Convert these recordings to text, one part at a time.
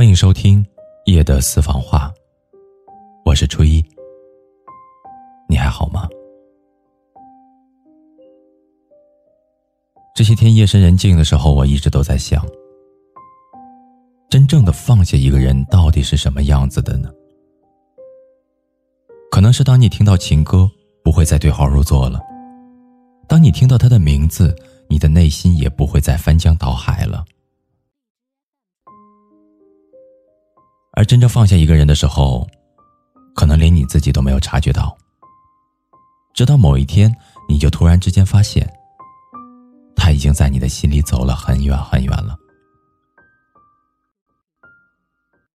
欢迎收听夜的私房话，我是初一。你还好吗？这些天夜深人静的时候，我一直都在想，真正的放下一个人到底是什么样子的呢？可能是当你听到情歌，不会再对号入座了；当你听到他的名字，你的内心也不会再翻江倒海了。而真正放下一个人的时候，可能连你自己都没有察觉到。直到某一天，你就突然之间发现，他已经在你的心里走了很远很远了。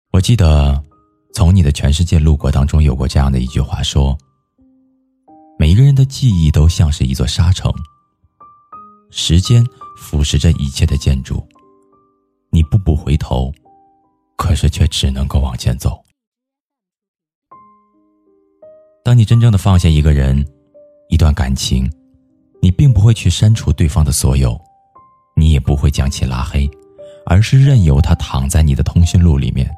我记得，从你的全世界路过当中有过这样的一句话说：“每一个人的记忆都像是一座沙城，时间腐蚀着一切的建筑，你步步回头。”可是却只能够往前走。当你真正的放下一个人、一段感情，你并不会去删除对方的所有，你也不会将其拉黑，而是任由他躺在你的通讯录里面，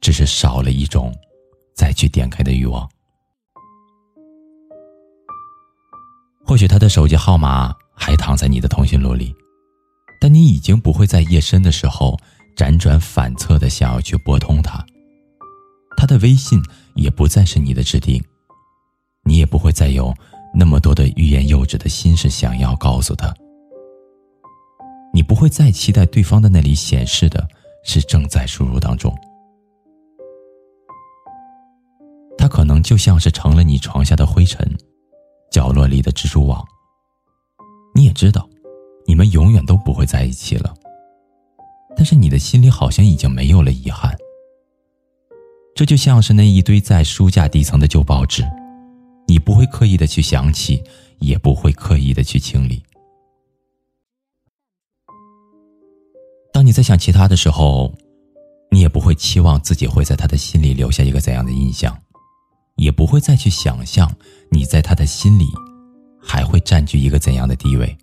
只是少了一种再去点开的欲望。或许他的手机号码还躺在你的通讯录里，但你已经不会在夜深的时候。辗转反侧的想要去拨通他，他的微信也不再是你的指定，你也不会再有那么多的欲言又止的心事想要告诉他，你不会再期待对方的那里显示的是正在输入当中，他可能就像是成了你床下的灰尘，角落里的蜘蛛网，你也知道，你们永远都不会在一起了。但是你的心里好像已经没有了遗憾，这就像是那一堆在书架底层的旧报纸，你不会刻意的去想起，也不会刻意的去清理。当你在想其他的时候，你也不会期望自己会在他的心里留下一个怎样的印象，也不会再去想象你在他的心里还会占据一个怎样的地位。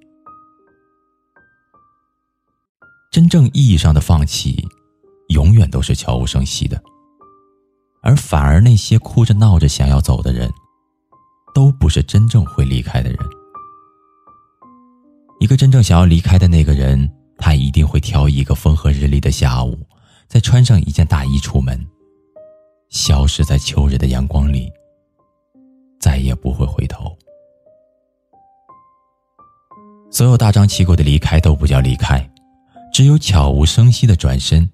真正意义上的放弃，永远都是悄无声息的，而反而那些哭着闹着想要走的人，都不是真正会离开的人。一个真正想要离开的那个人，他一定会挑一个风和日丽的下午，再穿上一件大衣出门，消失在秋日的阳光里，再也不会回头。所有大张旗鼓的离开都不叫离开。只有悄无声息的转身，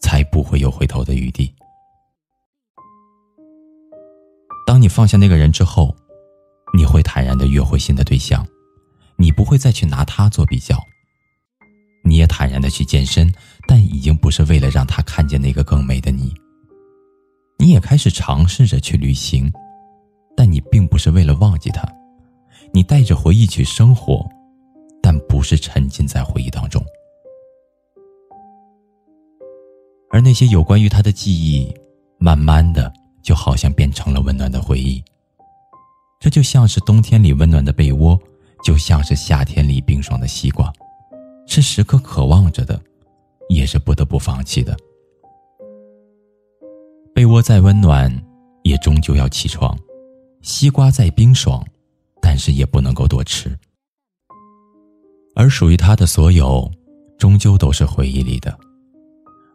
才不会有回头的余地。当你放下那个人之后，你会坦然的约会新的对象，你不会再去拿他做比较。你也坦然的去健身，但已经不是为了让他看见那个更美的你。你也开始尝试着去旅行，但你并不是为了忘记他，你带着回忆去生活，但不是沉浸在回忆当中。那些有关于他的记忆，慢慢的就好像变成了温暖的回忆。这就像是冬天里温暖的被窝，就像是夏天里冰爽的西瓜，是时刻渴望着的，也是不得不放弃的。被窝再温暖，也终究要起床；西瓜再冰爽，但是也不能够多吃。而属于他的所有，终究都是回忆里的。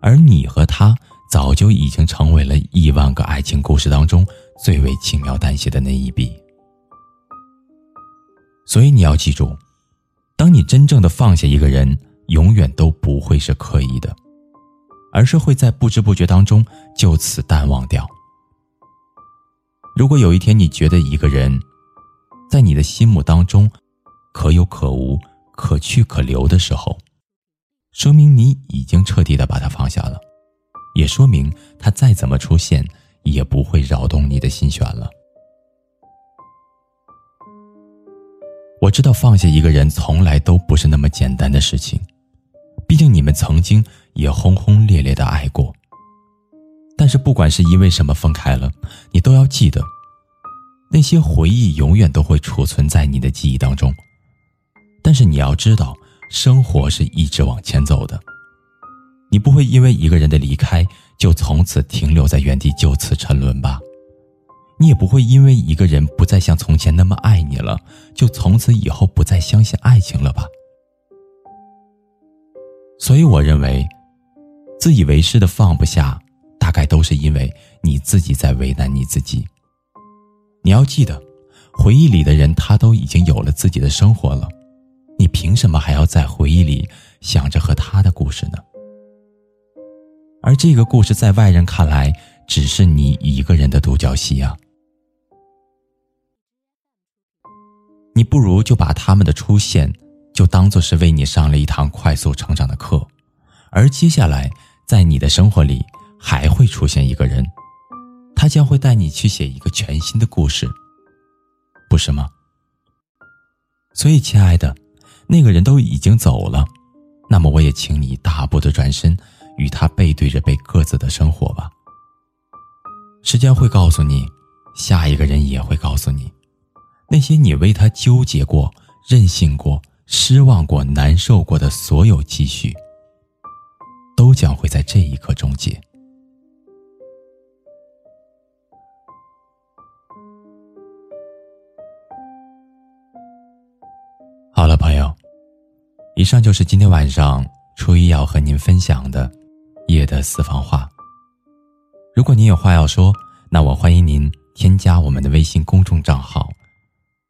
而你和他早就已经成为了亿万个爱情故事当中最为轻描淡写的那一笔，所以你要记住，当你真正的放下一个人，永远都不会是刻意的，而是会在不知不觉当中就此淡忘掉。如果有一天你觉得一个人，在你的心目当中，可有可无、可去可留的时候，说明你已经彻底的把他放下了，也说明他再怎么出现，也不会扰动你的心弦了。我知道放下一个人从来都不是那么简单的事情，毕竟你们曾经也轰轰烈烈的爱过。但是不管是因为什么分开了，你都要记得，那些回忆永远都会储存在你的记忆当中。但是你要知道。生活是一直往前走的，你不会因为一个人的离开就从此停留在原地就此沉沦吧？你也不会因为一个人不再像从前那么爱你了，就从此以后不再相信爱情了吧？所以我认为，自以为是的放不下，大概都是因为你自己在为难你自己。你要记得，回忆里的人他都已经有了自己的生活了，你凭什么还要在回忆里想着和他的故事呢？而这个故事在外人看来，只是你一个人的独角戏啊！你不如就把他们的出现，就当做是为你上了一堂快速成长的课，而接下来在你的生活里还会出现一个人。他将会带你去写一个全新的故事，不是吗？所以，亲爱的，那个人都已经走了，那么我也请你大步的转身，与他背对着背各自的生活吧。时间会告诉你，下一个人也会告诉你，那些你为他纠结过、任性过、失望过、难受过的所有积蓄，都将会在这一刻终结。以上就是今天晚上初一要和您分享的夜的私房话。如果您有话要说，那我欢迎您添加我们的微信公众账号，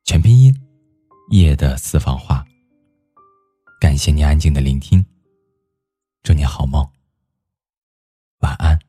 全拼音夜的私房话。感谢您安静的聆听，祝你好梦，晚安。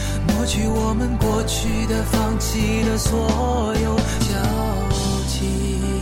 过去我们过去的、放弃的所有交集。